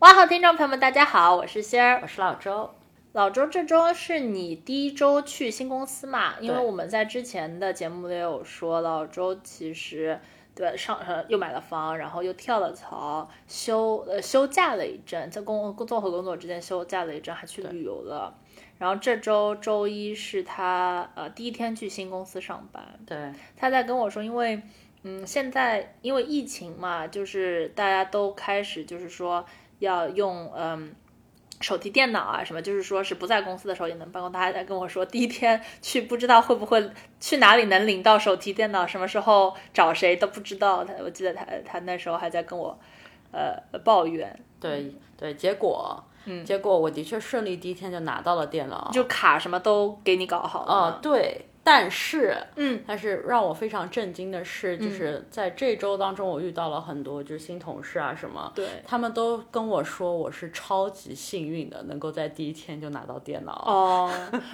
哇，好，听众朋友们，大家好，我是仙儿，我是老周。老周，这周是你第一周去新公司嘛？因为我们在之前的节目里有说，老周其实。对，上呃又买了房，然后又跳了槽，休呃休假了一阵，在工工作和工作之间休假了一阵，还去旅游了。然后这周周一是他呃第一天去新公司上班。对，他在跟我说，因为嗯现在因为疫情嘛，就是大家都开始就是说要用嗯。手提电脑啊，什么就是说是不在公司的时候也能办公。他还在跟我说，第一天去不知道会不会去哪里能领到手提电脑，什么时候找谁都不知道。他我记得他他那时候还在跟我呃抱怨。对对，结果嗯，结果我的确顺利第一天就拿到了电脑，就卡什么都给你搞好了。哦，对。但是，嗯，但是让我非常震惊的是，就是在这周当中，我遇到了很多就是新同事啊什么，对，他们都跟我说我是超级幸运的，能够在第一天就拿到电脑。哦，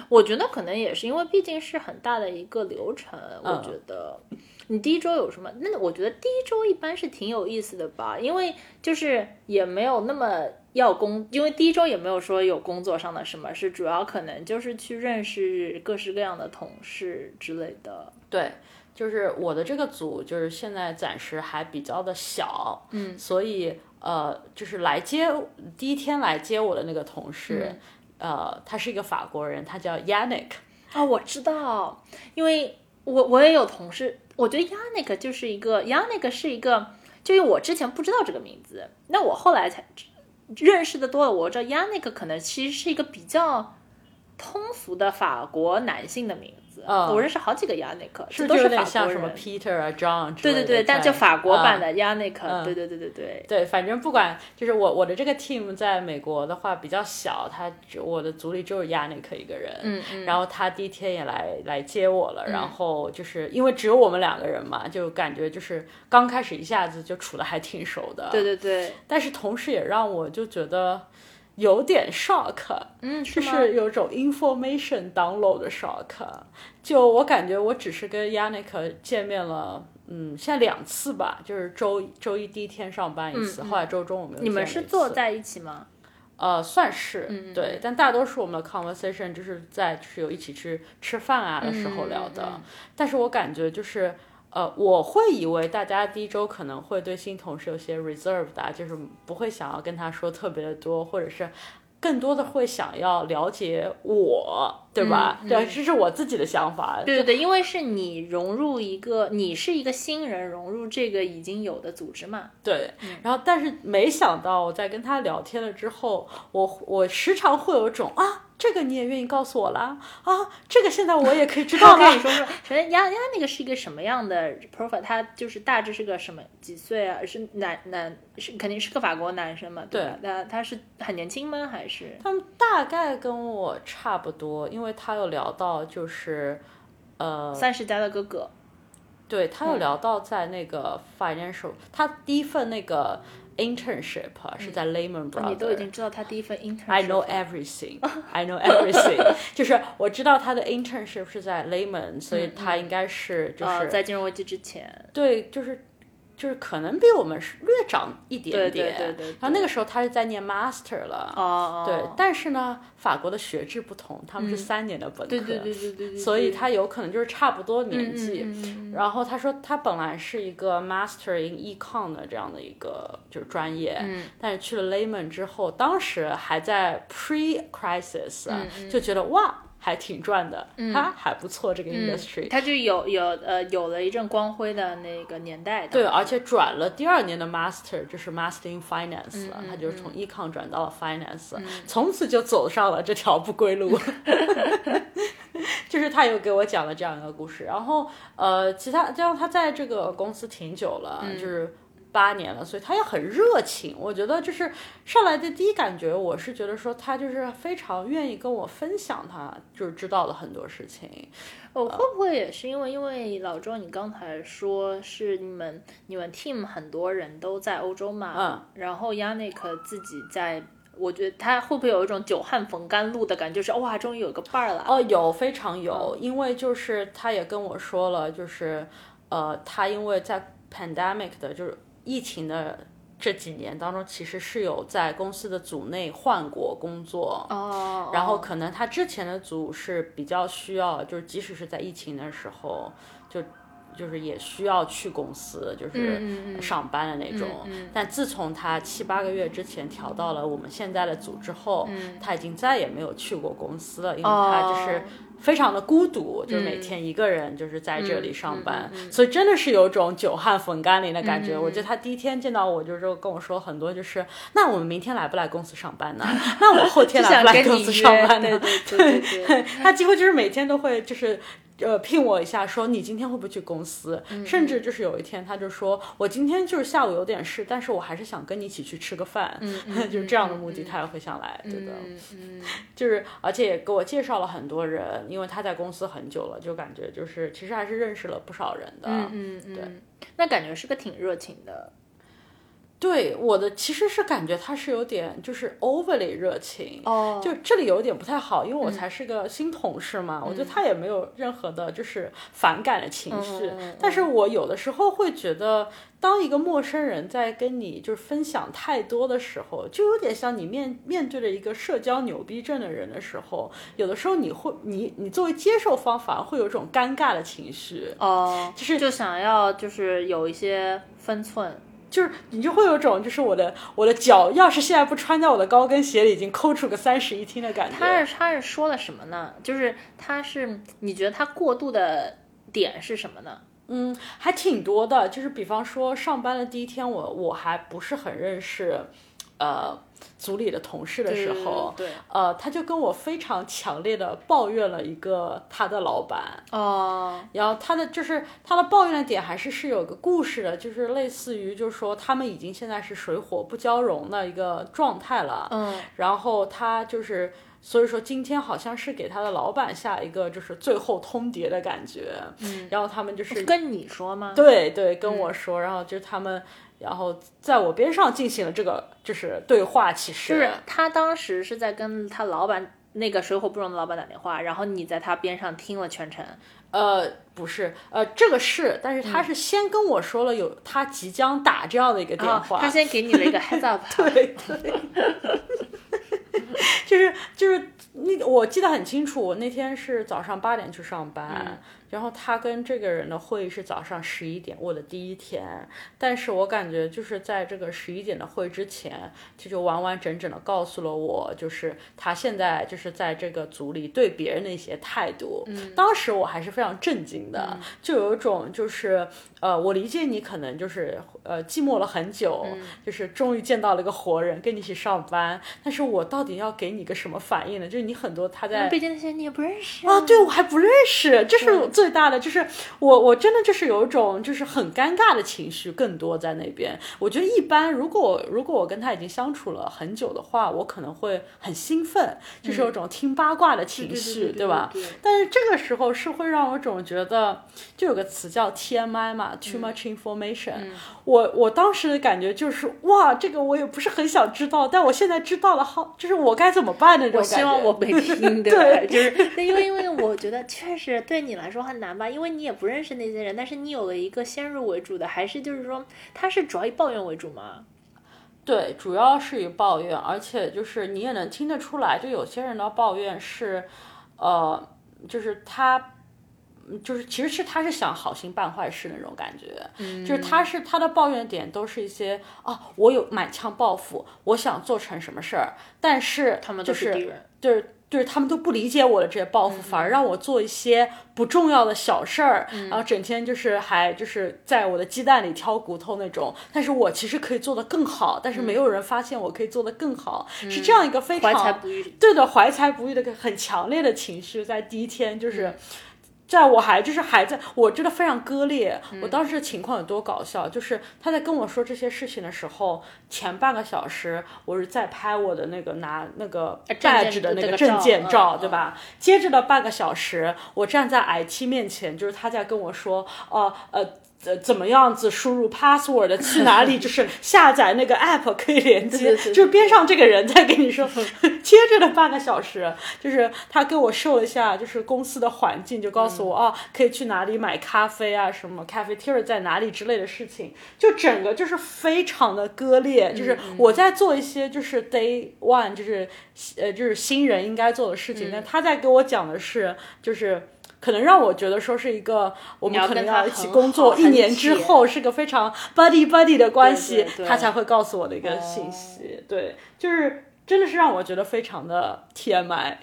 我觉得可能也是因为毕竟是很大的一个流程，我觉得。你第一周有什么？那我觉得第一周一般是挺有意思的吧，因为就是也没有那么要工，因为第一周也没有说有工作上的什么，是主要可能就是去认识各式各样的同事之类的。对，就是我的这个组就是现在暂时还比较的小，嗯，所以呃，就是来接第一天来接我的那个同事，呃，他是一个法国人，他叫 Yannick。啊，我知道，因为我我也有同事。我觉得 Yannick 就是一个 Yannick 是一个，就因为我之前不知道这个名字，那我后来才认识的多了，我知道 Yannick 可能其实是一个比较通俗的法国男性的名字。嗯，我认识好几个 Yannick，是都是法像什么 Peter 啊，John 对对对，但就法国版的 Yannick，对对对对对。对，反正不管就是我我的这个 team 在美国的话比较小，他我的组里只有 Yannick 一个人，嗯嗯，然后他第一天也来来接我了，然后就是因为只有我们两个人嘛，就感觉就是刚开始一下子就处的还挺熟的，对对对，但是同时也让我就觉得。有点 shock，嗯，就是有种 information download 的 shock，就我感觉我只是跟 Yannick 见面了，嗯，现在两次吧，就是周周一第一天上班一次，后来周中我们你们是坐在一起吗？呃，算是，对，但大多数我们的 conversation 就是在就是有一起去吃饭啊的时候聊的，但是我感觉就是。呃，我会以为大家第一周可能会对新同事有些 reserve 的啊，就是不会想要跟他说特别的多，或者是更多的会想要了解我，对吧？对，这是我自己的想法。对对对，因为是你融入一个，你是一个新人融入这个已经有的组织嘛。对，然后但是没想到我在跟他聊天了之后，我我时常会有种啊。这个你也愿意告诉我了啊？这个现在我也可以知道了。跟你说说，首先丫丫那个是一个什么样的 profile？他就是大致是个什么几岁啊？是男男是肯定是个法国男生嘛？对吧？那他是很年轻吗？还是他们大概跟我差不多？因为他有聊到就是呃三十加的哥哥，对他有聊到在那个 financial，他第一份那个。internship 是在 Lehman Brothers，你都已经知道他第一份 internship。I know everything. I know everything. 就是我知道他的 internship 是在 Lehman，所以他应该是就是在金融危机之前。对，就是。 就是可能比我们是略长一点点，对对对。然后那个时候他是在念 master 了，哦对。但是呢，法国的学制不同，他们是三年的本科，对对对对对。所以他有可能就是差不多年纪。然后他说他本来是一个 master in econ 的这样的一个就是专业，但是去了 Leyman 之后，当时还在 pre crisis，就觉得哇。还挺赚的，他还不错这个 industry，他就有有呃有了一阵光辉的那个年代的。对，而且转了第二年的 master，就是 master in finance 了，他就是从 econ 转到了 finance，从此就走上了这条不归路。就是他有给我讲了这样一个故事，然后呃，其他，这样他在这个公司挺久了，就是。八年了，所以他也很热情。我觉得就是上来的第一感觉，我是觉得说他就是非常愿意跟我分享他就是知道了很多事情。我会不会也是因为因为老周你刚才说是你们你们 team 很多人都在欧洲嘛，嗯，然后 Yannick 自己在。我觉得他会不会有一种久旱逢甘露的感觉，就是哇，终于有个伴儿了。哦，有非常有，因为就是他也跟我说了，就是呃，他因为在 pandemic 的，就是疫情的这几年当中，其实是有在公司的组内换过工作。哦。然后可能他之前的组是比较需要，就是即使是在疫情的时候，就。就是也需要去公司，就是上班的那种。但自从他七八个月之前调到了我们现在的组之后，他已经再也没有去过公司了，因为他就是非常的孤独，就每天一个人就是在这里上班，所以真的是有种久旱逢甘霖的感觉。我觉得他第一天见到我就是跟我说很多，就是那我们明天来不来公司上班呢？那我后天来不来公司上班呢？对 对对，他几乎就是每天都会就是。呃，聘我一下，说你今天会不会去公司？甚至就是有一天，他就说我今天就是下午有点事，但是我还是想跟你一起去吃个饭，就是这样的目的，他也会想来，对的。嗯，就是而且也给我介绍了很多人，因为他在公司很久了，就感觉就是其实还是认识了不少人的。嗯嗯嗯，对，那感觉是个挺热情的。对我的其实是感觉他是有点就是 overly 热情哦，就这里有点不太好，因为我才是个新同事嘛，我觉得他也没有任何的就是反感的情绪，但是我有的时候会觉得，当一个陌生人在跟你就是分享太多的时候，就有点像你面面对着一个社交牛逼症的人的时候，有的时候你会你你作为接受方反而会有一种尴尬的情绪哦，就是就想要就是有一些分寸。就是你就会有种，就是我的我的脚要是现在不穿在我的高跟鞋里，已经抠出个三室一厅的感觉。他是他是说了什么呢？就是他是你觉得他过度的点是什么呢？嗯，还挺多的。就是比方说上班的第一天，我我还不是很认识，呃。组里的同事的时候，对，呃，他就跟我非常强烈的抱怨了一个他的老板。哦，然后他的就是他的抱怨的点还是是有个故事的，就是类似于就是说他们已经现在是水火不交融的一个状态了，嗯，然后他就是所以说今天好像是给他的老板下一个就是最后通牒的感觉，嗯，然后他们就是跟你说吗？对对，跟我说，然后就他们。然后在我边上进行了这个就是对话，其实就是他当时是在跟他老板那个水火不容的老板打电话，然后你在他边上听了全程。呃，不是，呃，这个是，但是他是先跟我说了有他即将打这样的一个电话，他先给你了一个 heads up，对对，就是就是那我记得很清楚，我那天是早上八点去上班。然后他跟这个人的会议是早上十一点，我的第一天。但是我感觉就是在这个十一点的会之前，他就完完整整的告诉了我，就是他现在就是在这个组里对别人的一些态度。嗯，当时我还是非常震惊的，就有一种就是呃，我理解你可能就是呃寂寞了很久，就是终于见到了一个活人跟你一起上班，但是我到底要给你个什么反应呢？就是你很多他在北京那些你也不认识啊，对我还不认识，就是最。大的就是我，我真的就是有一种就是很尴尬的情绪，更多在那边。我觉得一般，如果如果我跟他已经相处了很久的话，我可能会很兴奋，就是有种听八卦的情绪，对吧？但是这个时候是会让我总觉得，就有个词叫 TMI 嘛，Too much information。我我当时的感觉就是哇，这个我也不是很想知道，但我现在知道了，好，就是我该怎么办的这种感觉。我希望我没听，对，就是因为因为我觉得确实对你来说很难吧，因为你也不认识那些人，但是你有了一个先入为主的，还是就是说他是主要以抱怨为主吗？对，主要是以抱怨，而且就是你也能听得出来，就有些人的抱怨是，呃，就是他。就是其实是他是想好心办坏事那种感觉，就是他是他的抱怨点都是一些啊，我有满腔抱负，我想做成什么事儿，但是他们就是就是就是他们都不理解我的这些抱负，反而让我做一些不重要的小事儿，然后整天就是还就是在我的鸡蛋里挑骨头那种。但是我其实可以做得更好，但是没有人发现我可以做得更好，是这样一个非常怀才不遇，对的怀才不遇的很强烈的情绪，在第一天就是。在我还就是还在我真的非常割裂。我当时的情况有多搞笑，就是他在跟我说这些事情的时候，前半个小时我是在拍我的那个拿那个 badge 的那那个证件照，嗯对吧？接着的半个小时，我站在 IT 面前，就是他在跟我说，哦呃。呃，怎么样子输入 password 去哪里？就是下载那个 app 可以连接，就是边上这个人在跟你说，接着的半个小时，就是他给我秀一下，就是公司的环境，就告诉我、哦，可以去哪里买咖啡啊，什么 cafeteria 在哪里之类的事情，就整个就是非常的割裂，就是我在做一些就是 day one，就是呃就是新人应该做的事情，但他在给我讲的是就是。可能让我觉得说是一个我们要可能要一起工作一年之后是个非常 buddy buddy 的关系，对对他才会告诉我的一个信息。对，就是真的是让我觉得非常的 TMI。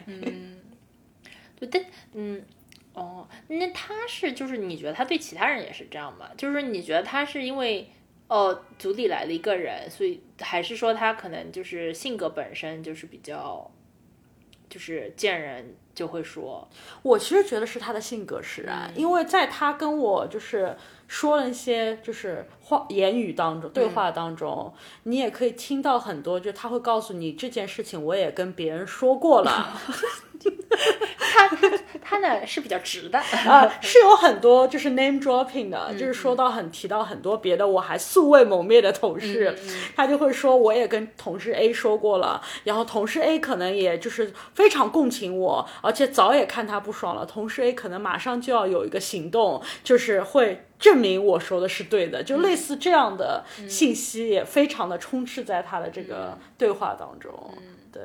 对，但嗯，哦，那他是就是你觉得他对其他人也是这样吗？就是你觉得他是因为哦组里来了一个人，所以还是说他可能就是性格本身就是比较，就是见人就会说，我其实觉得是他的性格使然，因为在他跟我就是说了一些就是话言语当中对话当中，你也可以听到很多，就他会告诉你这件事情我也跟别人说过了。他他他呢是比较直的，啊，是有很多就是 name dropping 的，就是说到很提到很多别的我还素未谋面的同事，他就会说我也跟同事 A 说过了，然后同事 A 可能也就是非常共情我，而且早也看他不爽了，同事 A 可能马上就要有一个行动，就是会。证明我说的是对的，就类似这样的信息也非常的充斥在他的这个对话当中，对。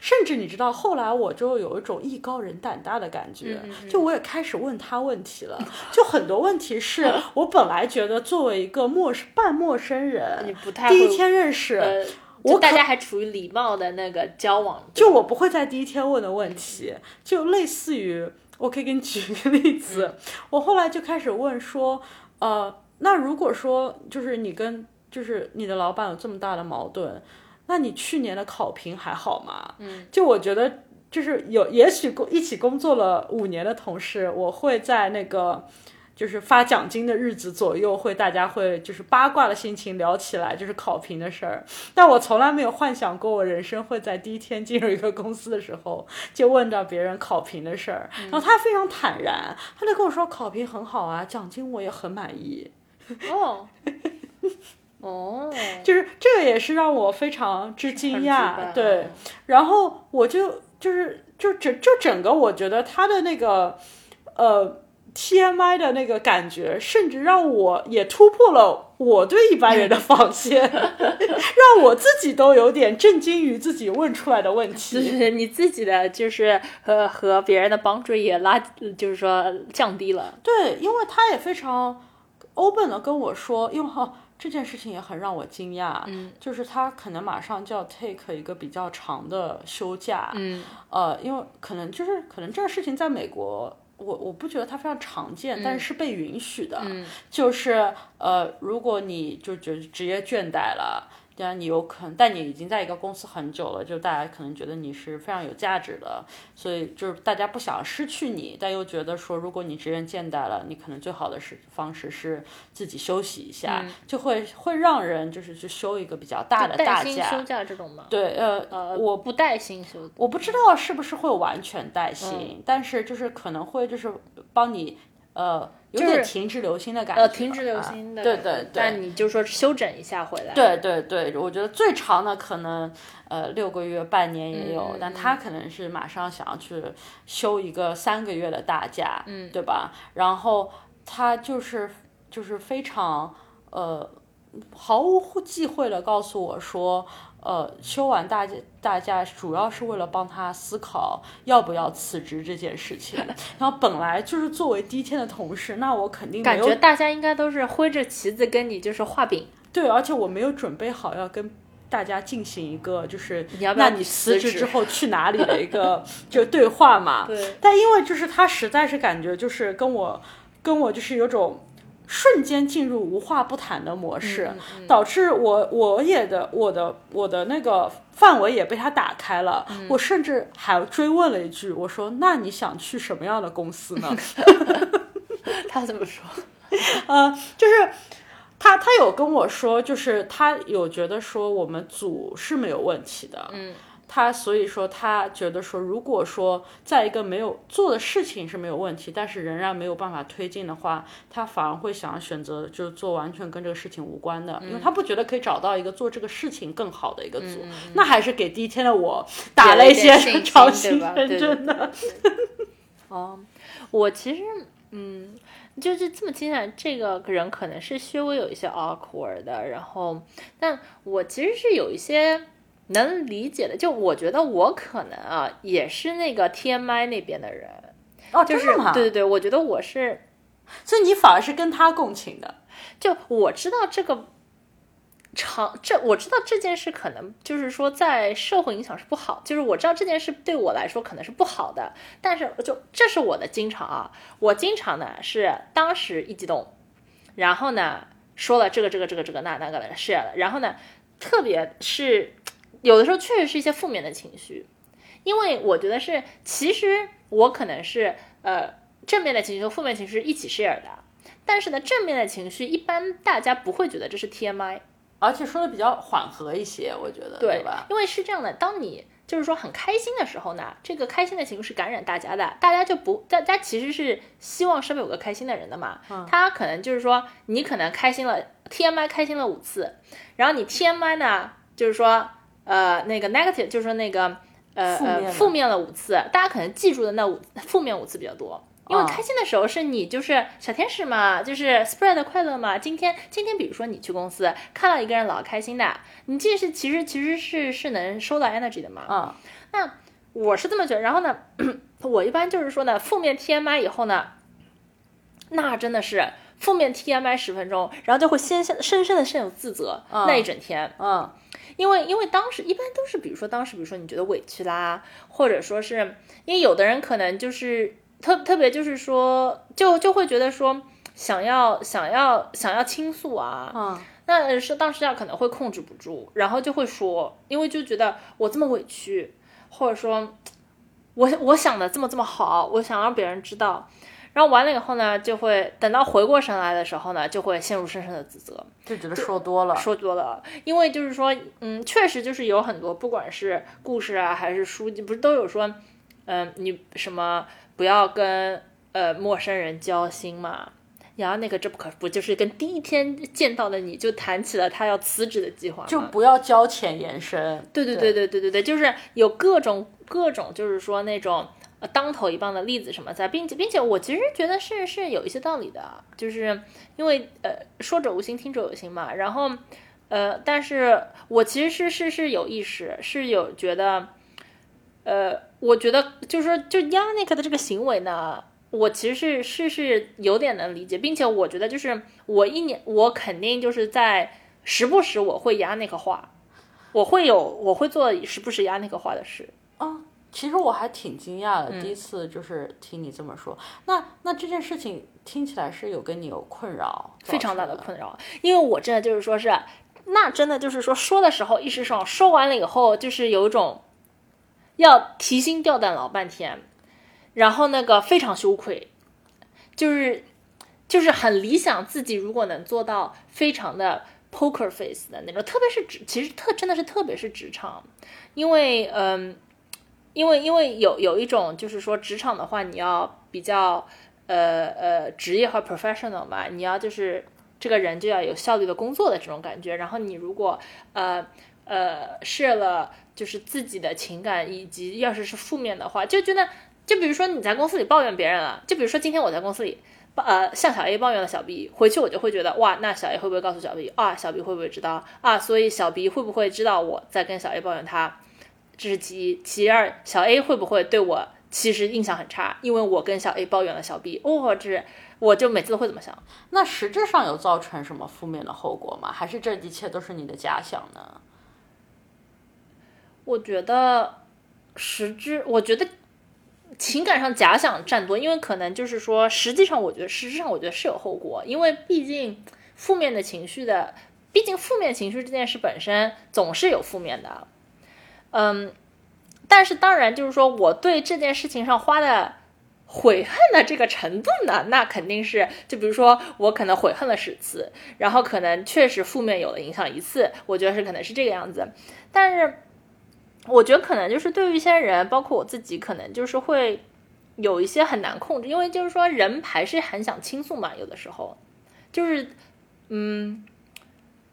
甚至你知道，后来我就有一种艺高人胆大的感觉，就我也开始问他问题了。就很多问题是我本来觉得作为一个陌生半陌生人，你不太第一天认识，呃，我大家还处于礼貌的那个交往，就我不会在第一天问的问题，就类似于，我可以给你举一个例子，我后来就开始问说，呃，那如果说就是你跟就是你的老板有这么大的矛盾，那你去年的考评还好吗？嗯，就我觉得就是有，也许工一起工作了五年的同事，我会在那个。就是发奖金的日子左右，会大家会就是八卦的心情聊起来，就是考评的事儿。但我从来没有幻想过，我人生会在第一天进入一个公司的时候就问到别人考评的事儿。然后他非常坦然，他就跟我说考评很好啊，奖金我也很满意。哦，哦，就是这个也是让我非常之惊讶，对嗯。然后我就就是就整就整个我觉得他的那个呃 TMI 的那个感觉，甚至让我也突破了我对一般人的 防线，让我自己都有点震惊于自己问出来的问题就。是你自己的就是和和别人的帮助也拉，就是说降低了。对，因为他也非常 open 的跟我说，因为哈。这件事情也很让我惊讶，嗯，就是他可能马上就要 take 一个比较长的休假，嗯，呃，因为可能就是可能这个事情在美国，我我不觉得它非常常见，但是是被允许的，嗯就是呃，如果你就觉得职业倦怠了。当然，你有可能，但你已经在一个公司很久了，就大家可能觉得你是非常有价值的，所以就是大家不想失去你，但又觉得说，如果你职业倦怠了，你可能最好的是方式是自己休息一下，就会会让人就是去休一个比较大的带薪休假。假这种吗？对，呃，呃，我不带薪休，我不知道是不是会完全带薪，但是就是可能会就是帮你呃有点停滞留心的感觉，呃，停止留心的啊对，对对，但你就说休整一下回来，对对对，我觉得最长的可能呃六个月、半年也有，嗯但他可能是马上想要去休一个三个月的大假，嗯，对吧？然后他就是就是非常呃毫无忌讳的告诉我说。呃，休完大假大假主要是为了帮他思考要不要辞职这件事情。然后本来就是作为第一天的同事，那我肯定感觉大家应该都是挥着旗子跟你就是画饼，对，而且我没有准备好要跟大家进行一个就是你要不要那你辞职之后去哪里的一个 就对话嘛。对，但因为就是他实在是感觉就是跟我跟我就是有种瞬间进入无话不谈的模式，嗯导致我我也的我的我的那个范围也被他打开了。嗯我甚至还追问了一句，我说：“那你想去什么样的公司呢？” 他怎么说？呃，就是他他有跟我说，就是他有觉得说我们组是没有问题的，嗯，他所以说他觉得说，如果说在一个没有做的事情是没有问题，但是仍然没有办法推进的话，他反而会想要选择就是做完全跟这个事情无关的，因为他不觉得可以找到一个做这个事情更好的一个组，那还是给第一天的我打了一些信心 超对吧？真的。哦，我其实嗯，就是这么听起来，这个人可能是稍微有一些 awkward 的，然后，但我其实是有一些能理解的，就我觉得我可能啊，也是那个 TMI 那边的人，哦，就是吗？对对对，我觉得我是，所以你反而是跟他共情的。就我知道这个。长这我知道这件事可能就是说在社会影响是不好，就是我知道这件事对我来说可能是不好的，但是就这是我的经常啊，我经常呢是当时一激动，然后呢说了这个这个这个这个那那个的了，然后呢特别是有的时候确实是一些负面的情绪，因为我觉得是其实我可能是呃正面的情绪和负面情绪是一起 share 的，但是呢正面的情绪一般大家不会觉得这是 TMI。而且说的比较缓和一些，我觉得，对吧？因为是这样的，当你就是说很开心的时候呢，这个开心的情绪是感染大家的，大家就不，大家其实是希望身边有个开心的人的嘛。嗯、他可能就是说，你可能开心了，TMI 开心了五次，然后你 TMI 呢，就是说，呃，那个 negative，就是说那个呃呃负面了五次，大家可能记住的那五负面五次比较多。因为开心的时候是你就是小天使嘛，就是 spread 快乐嘛。今天今天比如说你去公司看到一个人老开心的，你这是其实其实是是能收到 energy 的嘛。嗯，那我是这么觉得。然后呢，我一般就是说呢，负面 TMI 以后呢，那真的是负面 TMI 十分钟，然后就会先深深深的深有自责、嗯、那一整天。嗯，因为因为当时一般都是比如说当时比如说你觉得委屈啦，或者说是因为有的人可能就是。特特别就是说，就就会觉得说，想要想要想要倾诉啊，嗯，那是当时下可能会控制不住，然后就会说，因为就觉得我这么委屈，或者说，我我想的这么这么好，我想让别人知道，然后完了以后呢，就会等到回过神来的时候呢，就会陷入深深的自责，就觉得说多了，说多了，因为就是说，嗯，确实就是有很多，不管是故事啊还是书籍，不是都有说，嗯，你什么。不要跟呃陌生人交心嘛，然后那个这不可不就是跟第一天见到的你就谈起了他要辞职的计划，就不要交浅言深。对对对对对对对，就是有各种各种，就是说那种当头一棒的例子什么在，并且并且我其实觉得是是有一些道理的，就是因为呃说者无心，听者有心嘛，然后呃，但是我其实是是是有意识，是有觉得。呃，我觉得就是说，就 y a n i k 的这个行为呢，我其实是是是有点能理解，并且我觉得就是我一年，我肯定就是在时不时我会 Yannick 化，我会有我会做时不时 Yannick 化的事。啊，其实我还挺惊讶的，嗯第一次就是听你这么说。那那这件事情听起来是有跟你有困扰，非常大的。困扰，因为我真的就是说是，那真的就是说说的时候一时爽，说完了以后就是有一种。要提心吊胆老半天，然后那个非常羞愧，就是就是很理想自己如果能做到非常的 poker face 的那种，特别是职，其实特真的是特别是职场，因为嗯，因为因为有有一种就是说职场的话，你要比较呃呃职业和 professional 嘛，你要就是这个人就要有效率的工作的这种感觉，然后你如果呃呃设了。就是自己的情感，以及要是是负面的话，就觉得，就比如说你在公司里抱怨别人了，就比如说今天我在公司里，呃，向小 A 抱怨了小 B，回去我就会觉得，哇，那小 A 会不会告诉小 B 啊？小 B 会不会知道啊？所以小 B 会不会知道我在跟小 A 抱怨他？这是其一，其二，小 A 会不会对我其实印象很差，因为我跟小 A 抱怨了小 B？哦，这我就每次都会怎么想？那实质上有造成什么负面的后果吗？还是这一切都是你的假想呢？我觉得实质，我觉得情感上假想占多，因为可能就是说，实际上我觉得，实质上我觉得是有后果，因为毕竟负面的情绪的，毕竟负面情绪这件事本身总是有负面的，嗯，但是当然就是说我对这件事情上花的悔恨的这个程度呢，那肯定是，就比如说我可能悔恨了十次，然后可能确实负面有了影响一次，我觉得是可能是这个样子，但是。我觉得可能就是对于一些人，包括我自己，可能就是会有一些很难控制，因为就是说人还是很想倾诉嘛，有的时候就是嗯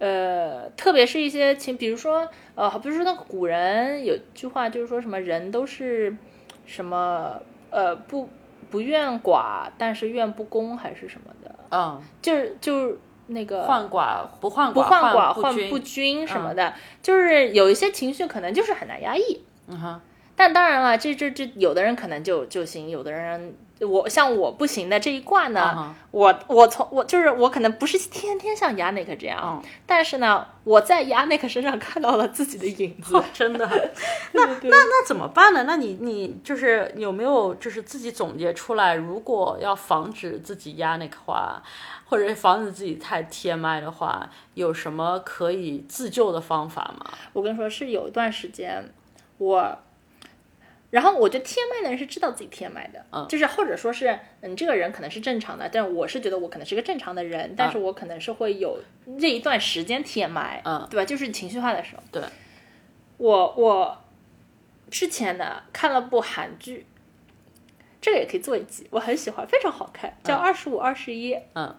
呃，特别是一些情，比如说呃，比如说那个古人有句话就是说什么人都是什么呃不不愿寡，但是愿不公还是什么的，嗯，就是就是。那个患寡不患不患寡患不均什么的，就是有一些情绪可能就是很难压抑。嗯哼，但当然了，这这这有的人可能就就行，有的人。我像我不行的这一卦呢，我我从我就是我可能不是天天像亚内克这样，但是呢，我在亚内克身上看到了自己的影子，真的。那那那怎么办呢？那你你就是有没有就是自己总结出来，如果要防止自己亚内克化，或者防止自己太 TMI 的话，有什么可以自救的方法吗？我跟你说，是有一段时间我。然后我觉得天麦的人是知道自己 TMI 的，嗯，就是或者说是，嗯，这个人可能是正常的，但我是觉得我可能是个正常的人，但是我可能是会有这一段时间 TMI，嗯，对吧？就是情绪化的时候。对，我我之前呢看了部韩剧，这个也可以做一集，我很喜欢，非常好看，叫《二十五二十一》，嗯，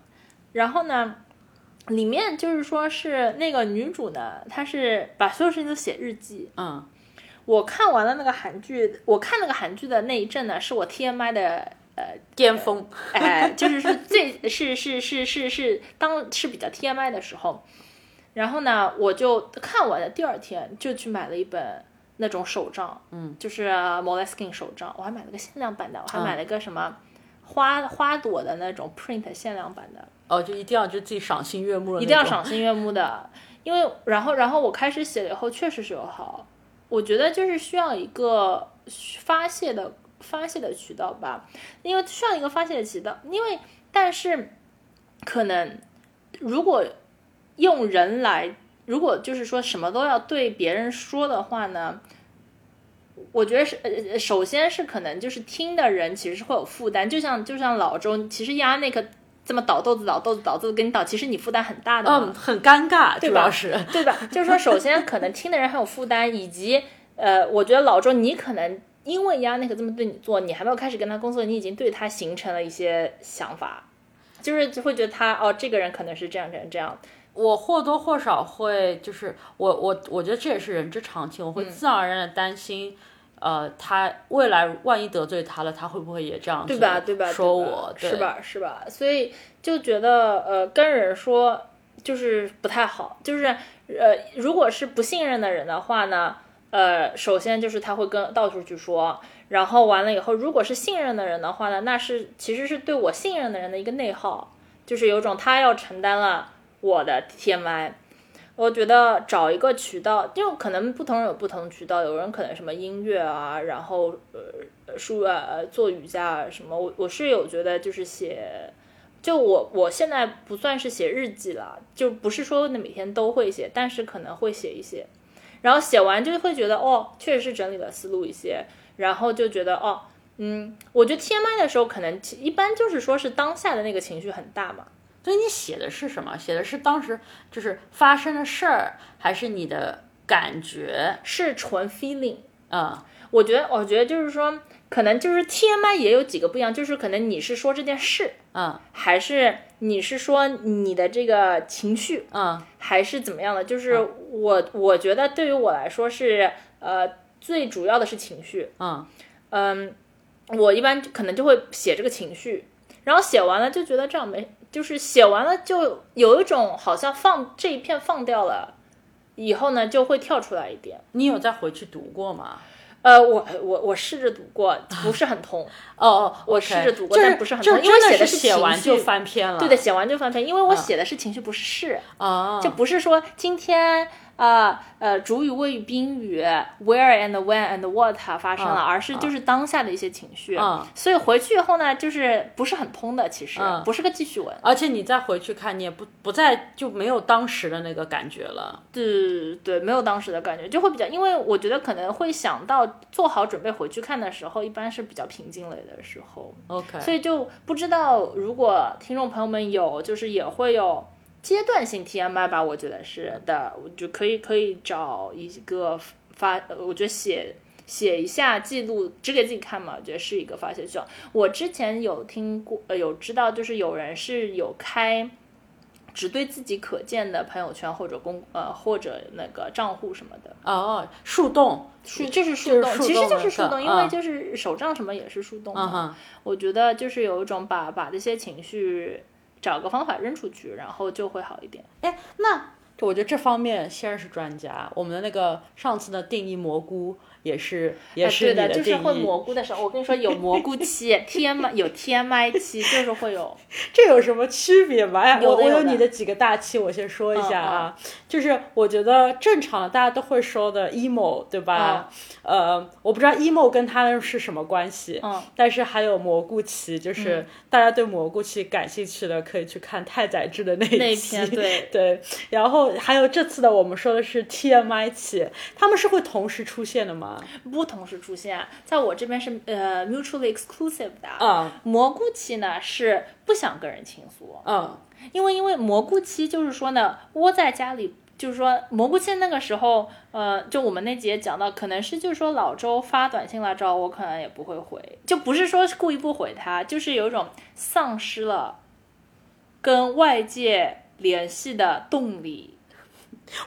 然后呢，里面就是说是那个女主呢，她是把所有事情都写日记，嗯。我看完了那个韩剧，我看那个韩剧的那一阵呢，是我 TMI 的呃巅峰，哎，就是是最是是是是是当是比较 TMI 的时候，然后呢，我就看完了，第二天就去买了一本那种手账，嗯，就是 Moleskine 手账，我还买了个限量版的，我还买了个什么花花朵的那种 print 限量版的，哦，就一定要就自己赏心悦目，一定要赏心悦目的，因为然后然后我开始写了以后，确实是有好。我觉得就是需要一个发泄的发泄的渠道吧，因为需要一个发泄的渠道。因为但是可能如果用人来，如果就是说什么都要对别人说的话呢，我觉得是呃，首先是可能就是听的人其实是会有负担，就像就像老周，其实压那个。这么倒豆子倒豆子倒豆子给你倒，其实你负担很大的，嗯，很尴尬，对吧？是，对吧？就是说，首先可能听的人很有负担，以及呃，我觉得老周你可能因为亚那个这么对你做，你还没有开始跟他工作，你已经对他形成了一些想法，就是就会觉得他哦，这个人可能是这样这样这样。我或多或少会，就是我我我觉得这也是人之常情，我会自然而然的担心。呃，他未来万一得罪他了，他会不会也这样对吧？对吧？说我是吧？是吧？所以就觉得呃，跟人说就是不太好。就是呃，如果是不信任的人的话呢，呃，首先就是他会跟到处去说，然后完了以后，如果是信任的人的话呢，那是其实是对我信任的人的一个内耗，就是有种他要承担了我的 TMI。我觉得找一个渠道，就可能不同人有不同渠道，有人可能什么音乐啊，然后呃书啊，做瑜伽啊什么。我我是有觉得就是写，就我我现在不算是写日记了，就不是说那每天都会写，但是可能会写一些，然后写完就会觉得哦，确实是整理了思路一些，然后就觉得哦，嗯，我觉得 TMI 的时候可能一般就是说是当下的那个情绪很大嘛。所以你写的是什么？写的是当时就是发生的事儿，还是你的感觉？是纯 feeling 啊？我觉得，我觉得就是说，可能就是 TMI 也有几个不一样，就是可能你是说这件事，嗯，还是你是说你的这个情绪，嗯，还是怎么样的？就是我，我觉得对于我来说是，呃，最主要的是情绪，嗯嗯，我一般可能就会写这个情绪，然后写完了就觉得这样没。就是写完了，就有一种好像放这一片放掉了，以后呢就会跳出来一点。你有再回去读过吗？呃，我我我试着读过，不是很通。哦哦，我试着读过，但不是很通，因为写的是写完就翻篇了。对的，写完就翻篇，因为我写的是情绪，不是事。哦，就不是说今天啊呃主语、谓语、宾语，where and when and what 发生了，嗯而是就是当下的一些情绪。嗯所以回去以后呢，就是不是很通的，其实、嗯不是个记叙文。而且你再回去看，你也不不再就没有当时的那个感觉了。对对，没有当时的感觉，就会比较，因为我觉得可能会想到做好准备回去看的时候，一般是比较平静类的时候，OK，所以就不知道如果听众朋友们有，就是也会有阶段性 TMI 吧，我觉得是的，我就可以可以找一个发，呃我觉得写。写一下记录，只给自己看嘛，我觉得是一个发泄需要。我之前有听过，呃，有知道，就是有人是有开只对自己可见的朋友圈或者公呃或者那个账户什么的，哦，树洞，树就是树洞，其实就是树洞，因为嗯就是手账什么也是树洞嘛。嗯哼，我觉得就是有一种把把这些情绪找个方法扔出去，然后就会好一点。哎，那我觉得这方面先生是专家。我们的那个上次的定义蘑菇也是也哎是对的，就是会蘑菇的时候，我跟你说有蘑菇期，TM 有 TMI 期，就是会有。这有什么区别吗？哎，我我有你的几个大期，我先说一下嗯啊，就是我觉得正常的大家都会说的 emo，对吧？呃，我不知道 emo 跟他们是什么关系，嗯，但是还有蘑菇期，就是大家对蘑菇期感兴趣的可以去看太宰治的那一那篇对对，然后还有这次的我们说的是 TMI 期，他们是会同时出现的吗？不同时出现，在我这边是呃 mutually exclusive 的。嗯蘑菇期呢是不想跟人倾诉，嗯因为因为蘑菇期就是说呢，窝在家里，就是说蘑菇期那个时候，呃，就我们那节讲到，可能是就是说老周发短信来找我，可能也不会回，就不是说是故意不回他，就是有一种丧失了跟外界联系的动力。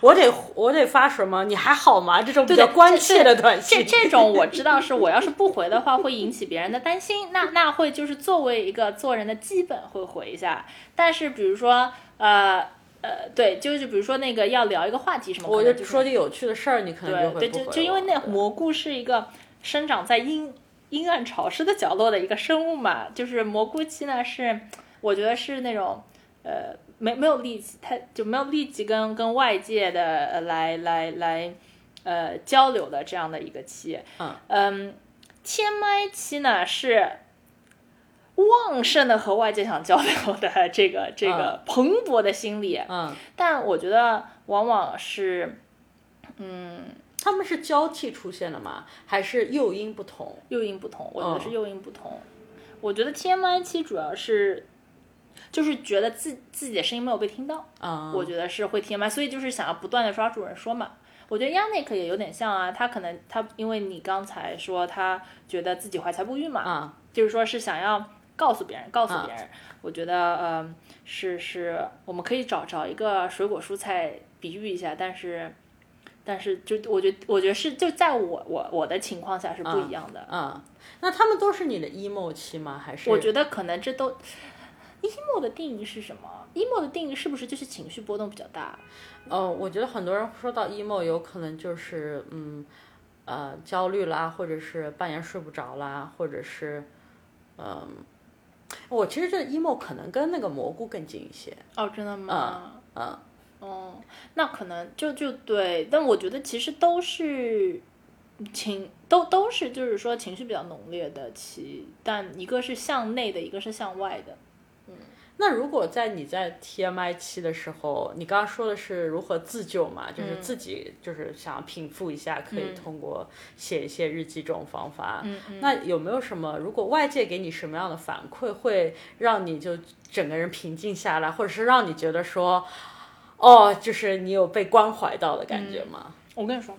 我得我得发什么？你还好吗？这种比较关切的短这信，这这种我知道 是我要是不回的话，会引起别人的担心，那那会就是作为一个做人的基本会回一下。但是比如说呃呃，对，就是比如说那个要聊一个话题什么，我就说句有趣的事儿，你可能就对对，会不回就就因为那蘑菇是一个生长在阴阴暗潮湿的角落的一个生物嘛，就是蘑菇期呢是，我觉得是那种呃没没有力气，他就没有力气跟跟外界的呃来来来呃交流的这样的一个期，嗯嗯，TMI 期呢是。旺盛的和外界想交流的这个这个蓬勃的心理，嗯，但我觉得往往是，嗯，他们是交替出现的吗？还是诱因不同？诱因不同，我觉得是嗯诱因不同。我觉得 TMI 期主要是，就是觉得自自己的声音没有被听到，啊、我觉得是会 TMI，所以就是想要不断的抓住人说嘛。我觉得 Yannick 也有点像啊，他可能他因为你刚才说他觉得自己怀才不遇嘛，啊，就是说是想要告诉别人，告诉别人。我觉得呃是是，我们可以找找一个水果蔬菜比喻一下，但是但是就我觉得我觉得是就在我我我的情况下是不一样的。嗯，那他们都是你的 emo 期吗？还是我觉得可能这都 emo 的定义是什么？emo 的定义是不是就是情绪波动比较大？呃，我觉得很多人说到 emo，有可能就是嗯呃焦虑啦，或者是半夜睡不着啦，或者是嗯、我其实这 emo 可能跟那个蘑菇更近一些。哦，真的吗？嗯，哦，那可能就就对，但我觉得其实都是情都都是就是说情绪比较浓烈的期，但一个是向内的，一个是向外的。那如果在你在 TMI 期的时候，你刚刚说的是如何自救嘛？就是自己就是想平复一下，可以通过写一些日记这种方法。嗯嗯那有没有什么？如果外界给你什么样的反馈，会让你就整个人平静下来，或者是让你觉得说，哦，就是你有被关怀到的感觉吗？我跟你说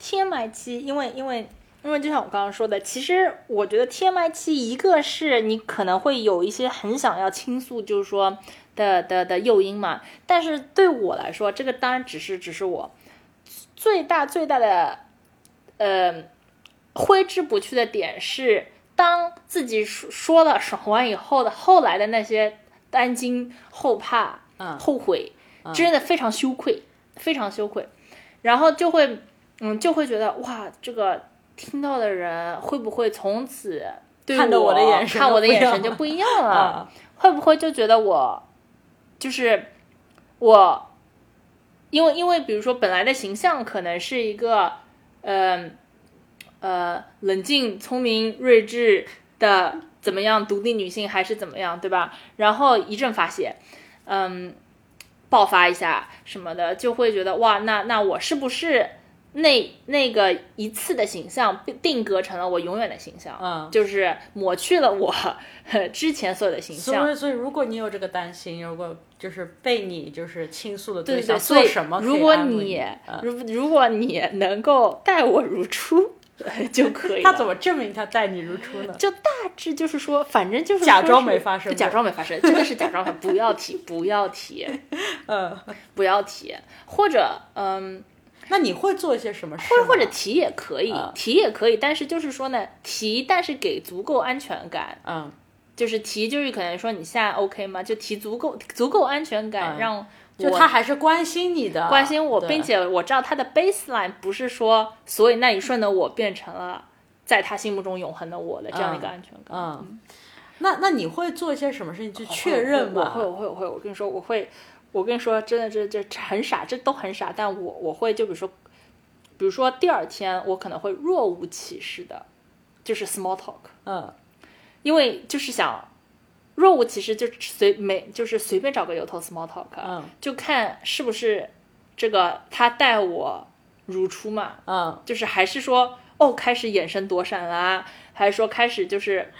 ，TMI 期，因为因为因为就像我刚刚说的，其实我觉得 TMI 期，一个是你可能会有一些很想要倾诉，就是说的的的诱因嘛。但是对我来说，这个当然只是只是我最大最大的呃挥之不去的点是，当自己说说了爽完以后的后来的那些担惊后怕、嗯后悔，真的非常羞愧，非常羞愧。然后就会，嗯，就会觉得哇，这个听到的人会不会从此对看着我的眼神看我的眼神就不一样了？啊会不会就觉得我就是我因为因为比如说本来的形象可能是一个，呃呃冷静、聪明、睿智的怎么样独立女性还是怎么样，对吧？然后一阵发泄，嗯，爆发一下什么的，就会觉得哇，那那我是不是？那那个一次的形象定格成了我永远的形象，嗯，就是抹去了我 之前所有的形象。所以，所以如果你有这个担心，如果就是被你就是倾诉的对象做什么，如果你如如果你能够待我如初就可以。他怎么证明他待你如初呢？就大致就是说，反正就是假装没发生，假装没发生，真的是假装，不要提，不要提，嗯，不要提，或者嗯。那你会做一些什么事？或或者提也可以，提也可以，但是就是说呢，提但是给足够安全感，嗯，就是提就是可能说你现在 OK 吗？就提足够足够安全感，让就他还是关心你的，关心我，并且我知道他的 baseline 不是说所以那一瞬的我变成了在他心目中永恒的我的这样一个安全感。嗯，那那你会做一些什么事情去确认吗？我会，我会，我会。我跟你说，我会。我跟你说，真的，这这很傻，这都很傻。但我我会就比如说，比如说第二天，我可能会若无其事的，就是 small talk，嗯，因为就是想若无其事，就随没就是随便找个由头 small talk，嗯，就看是不是这个他待我如初嘛，嗯，就是还是说哦开始眼神躲闪啦，还是说开始就是。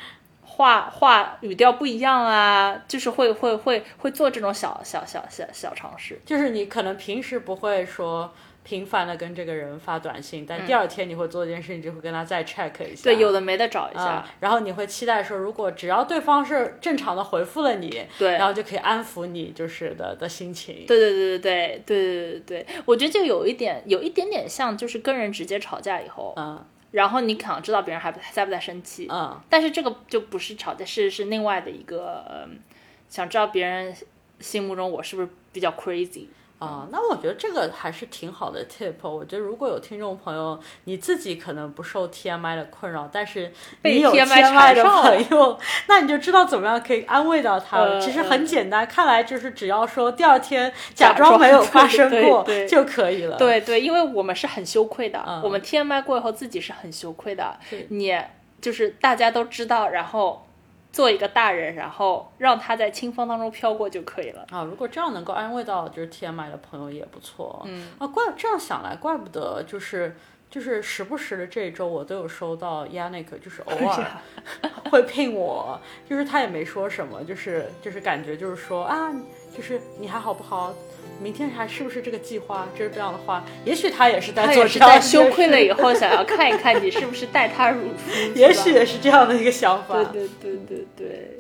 话话语调不一样啊，就是会会会会做这种小小小小小尝试。就是你可能平时不会说频繁的跟这个人发短信，但第二天你会做一件事，你就会跟他再 check 一下。对，有的没的找一下。然后你会期待说，如果只要对方是正常的回复了你，对，然后就可以安抚你就是的的心情。对对对对对对对对对，我觉得就有一点有一点点像，就是跟人直接吵架以后，嗯。然后你可能知道别人还在不在生气，嗯，但是这个就不是吵架，是是另外的一个，想知道别人心目中我是不是比较 crazy。啊，那我觉得这个还是挺好的 tip。我觉得如果有听众朋友，你自己可能不受 TMI 的困扰，但是你有 TMI 的朋友，那你就知道怎么样可以安慰到他了。其实很简单，看来就是只要说第二天假装没有发生过就可以了。对对，因为我们是很羞愧的，我们 TMI 过以后自己是很羞愧的。你就是大家都知道，然后。做一个大人，然后让他在清风当中飘过就可以了啊！如果这样能够安慰到就是 TMI 的朋友也不错。嗯啊，怪这样想来，怪不得就是就是时不时的这一周我都有收到 Yannick，就是偶尔 会聘我，就是他也没说什么，就是就是感觉就是说啊，就是你还好不好？明天还是不是这个计划？这是这样的话，也许他也是在做这样在羞愧了以后，想要看一看你是不是待他如初。也许也是这样的一个想法。对对对对对。